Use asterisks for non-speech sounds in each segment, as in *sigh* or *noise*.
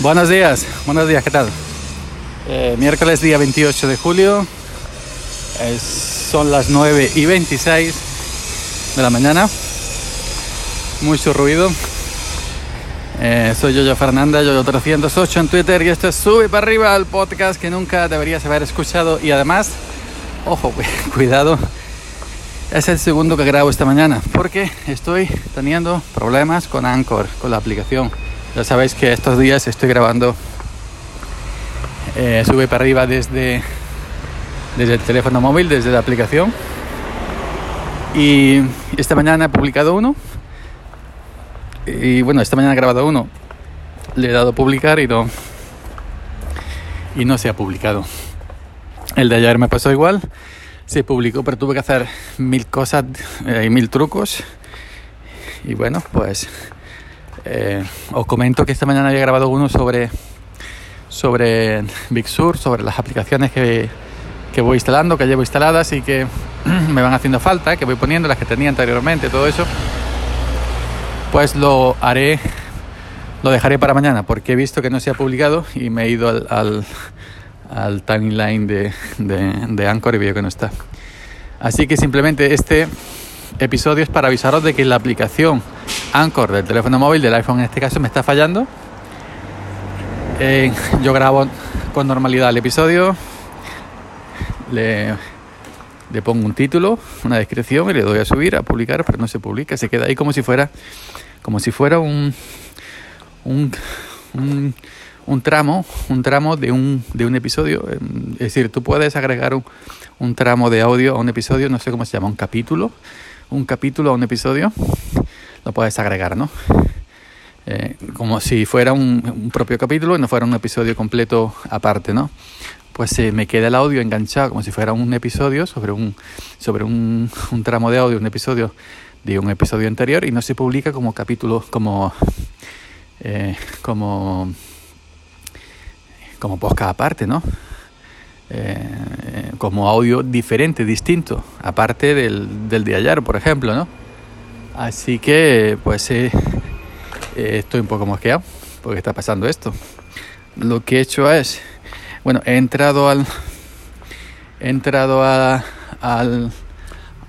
Buenos días, buenos días, ¿qué tal? Eh, miércoles día 28 de julio, son las 9 y 26 de la mañana, mucho ruido. Eh, soy Yoyo Fernanda, Yoyo308 en Twitter y esto es Sube para arriba el podcast que nunca deberías haber escuchado y además, ojo, *laughs* cuidado, es el segundo que grabo esta mañana porque estoy teniendo problemas con Anchor, con la aplicación. Ya sabéis que estos días estoy grabando eh, sube para arriba desde, desde el teléfono móvil, desde la aplicación. Y esta mañana he publicado uno. Y bueno, esta mañana he grabado uno. Le he dado publicar y no, y no se ha publicado. El de ayer me pasó igual. Se publicó, pero tuve que hacer mil cosas eh, y mil trucos. Y bueno, pues eh, os comento que esta mañana había grabado uno sobre, sobre Big Sur, sobre las aplicaciones que, que voy instalando, que llevo instaladas y que *clears throat* me van haciendo falta, que voy poniendo, las que tenía anteriormente, todo eso. Pues lo haré, lo dejaré para mañana, porque he visto que no se ha publicado y me he ido al, al, timeline de, de Anchor y veo que no está. Así que simplemente este episodio es para avisaros de que la aplicación Anchor del teléfono móvil, del iPhone en este caso, me está fallando. Eh, yo grabo con normalidad el episodio, le, le, pongo un título, una descripción y le doy a subir, a publicar, pero no se publica, se queda ahí como si fuera, como si fuera un, un, un, un tramo, un tramo de un, de un episodio. Es decir, tú puedes agregar un, un tramo de audio a un episodio, no sé cómo se llama, un capítulo, un capítulo a un episodio lo puedes agregar, ¿no? Eh, como si fuera un, propio capítulo y no fuera un episodio completo aparte, ¿no? Pues eh, me queda el audio enganchado como si fuera un episodio sobre un sobre un, *laughs* un, tramo de audio, un episodio de un episodio anterior y no se publica como capítulo, como eh, como como podcast aparte, ¿no? Como audio diferente, distinto, aparte del, del de ayer, por ejemplo, ¿no? Así que, pues, eh, eh, estoy un poco mosqueado porque está pasando esto. Lo que he hecho es, bueno, he entrado al, he entrado a, al,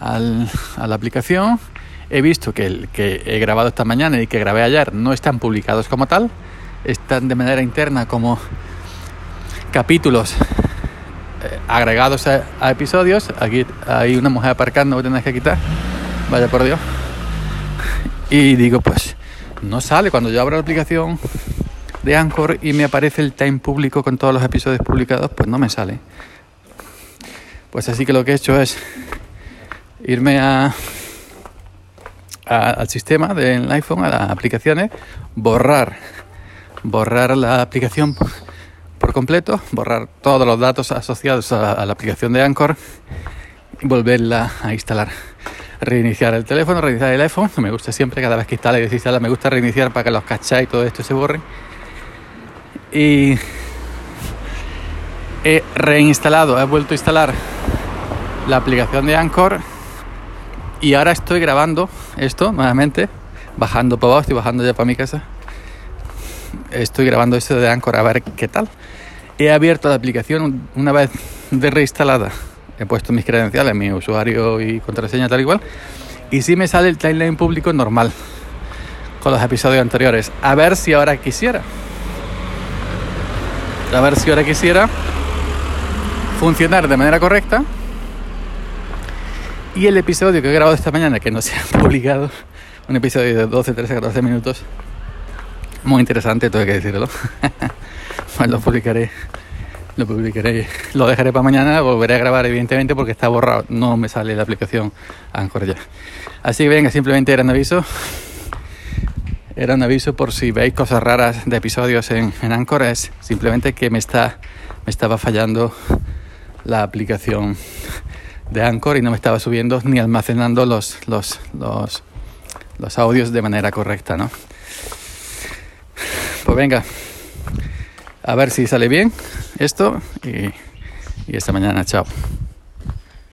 al, a la aplicación, he visto que el que he grabado esta mañana y que grabé ayer no están publicados como tal, están de manera interna como capítulos eh, agregados a, episodios. Aquí hay una mujer aparcando, voy a tener que quitar. Vaya por Dios. Y digo, pues no sale. Cuando yo abro la aplicación de Anchor y me aparece el time público con todos los episodios publicados, pues no me sale. Pues así que lo que he hecho es irme a, al sistema del iPhone, a las aplicaciones, borrar, borrar la aplicación por completo, borrar todos los datos asociados a, a la aplicación de Anchor y volverla a instalar reiniciar el teléfono, reiniciar el iPhone. Me gusta siempre, cada vez que instala y desinstala, me gusta reiniciar para que los cachai y todo esto se borren. Y he reinstalado, he vuelto a instalar la aplicación de Anchor y ahora estoy grabando esto nuevamente, bajando para abajo, estoy bajando ya para mi casa. Estoy grabando esto de Anchor a ver qué tal. He abierto la aplicación una vez de reinstalada he puesto mis credenciales, mi usuario y contraseña tal igual. Y sí me sale el timeline público normal con los episodios anteriores. A ver si ahora quisiera. A ver si ahora quisiera funcionar de manera correcta. Y el episodio que he grabado esta mañana, que no se ha *laughs* publicado, un episodio de 12, 13, 14 minutos, muy interesante, tengo que decirlo. *laughs* pues lo publicaré lo publicaré, lo dejaré para mañana, volveré a grabar evidentemente porque está borrado, no me sale la aplicación Anchor ya. Así que venga, simplemente era un aviso. Era un aviso por si veis cosas raras de episodios en, en Anchor, es simplemente que me está me estaba fallando la aplicación de Anchor y no me estaba subiendo ni almacenando los, los, los, los audios de manera correcta, ¿no? Pues venga, a ver si sale bien esto y, esta mañana, chao.